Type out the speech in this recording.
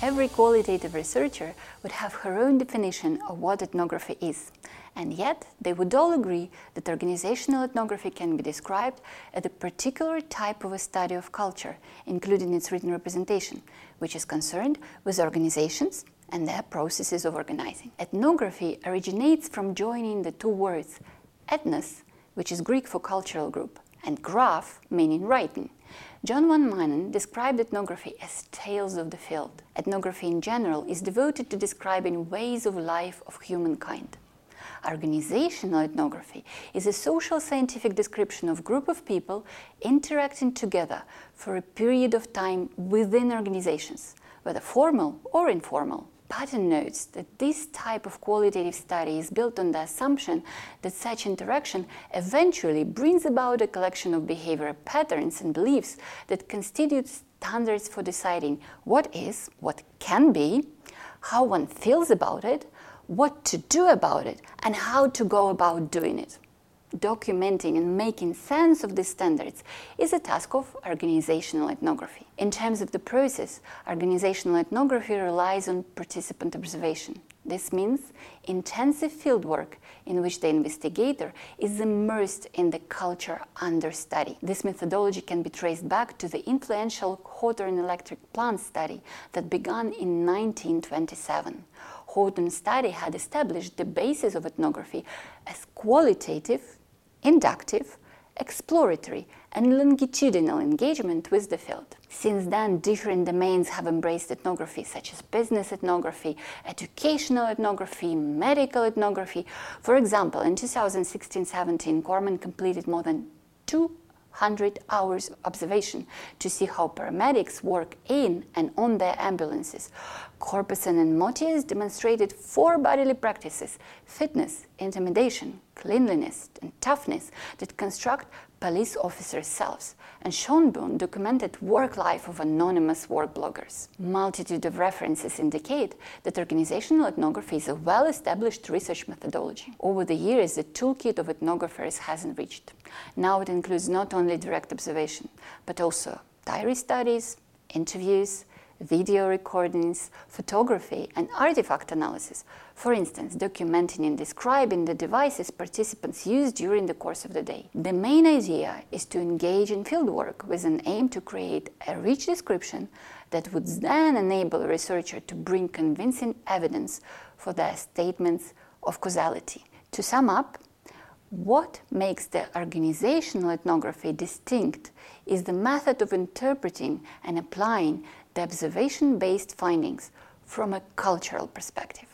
Every qualitative researcher would have her own definition of what ethnography is, and yet they would all agree that organizational ethnography can be described as a particular type of a study of culture, including its written representation, which is concerned with organizations and their processes of organizing. Ethnography originates from joining the two words ethnos, which is Greek for cultural group, and graph, meaning writing. John van Maanen described ethnography as tales of the field. Ethnography in general is devoted to describing ways of life of humankind. Organizational ethnography is a social scientific description of group of people interacting together for a period of time within organizations, whether formal or informal. Patton notes that this type of qualitative study is built on the assumption that such interaction eventually brings about a collection of behavioral patterns and beliefs that constitute standards for deciding what is, what can be, how one feels about it, what to do about it, and how to go about doing it. Documenting and making sense of these standards is a task of organizational ethnography. In terms of the process, organizational ethnography relies on participant observation. This means intensive fieldwork in which the investigator is immersed in the culture under study. This methodology can be traced back to the influential Hawthorne electric plant study that began in 1927. Hawthorne study had established the basis of ethnography as qualitative, inductive, exploratory, and longitudinal engagement with the field. Since then, different domains have embraced ethnography, such as business ethnography, educational ethnography, medical ethnography. For example, in 2016 17, Corman completed more than 200 hours of observation to see how paramedics work in and on their ambulances. Corpusson and Motius demonstrated four bodily practices fitness, intimidation, cleanliness, and toughness that construct police officers' selves, and Schoneboom documented work life of anonymous work bloggers. Multitude of references indicate that organizational ethnography is a well-established research methodology. Over the years, the toolkit of ethnographers has enriched. Now it includes not only direct observation, but also diary studies, interviews, video recordings, photography, and artifact analysis. For instance, documenting and describing the devices participants use during the course of the day. The main idea is to engage in fieldwork with an aim to create a rich description that would then enable a researcher to bring convincing evidence for their statements of causality. To sum up, what makes the organizational ethnography distinct is the method of interpreting and applying the observation based findings from a cultural perspective.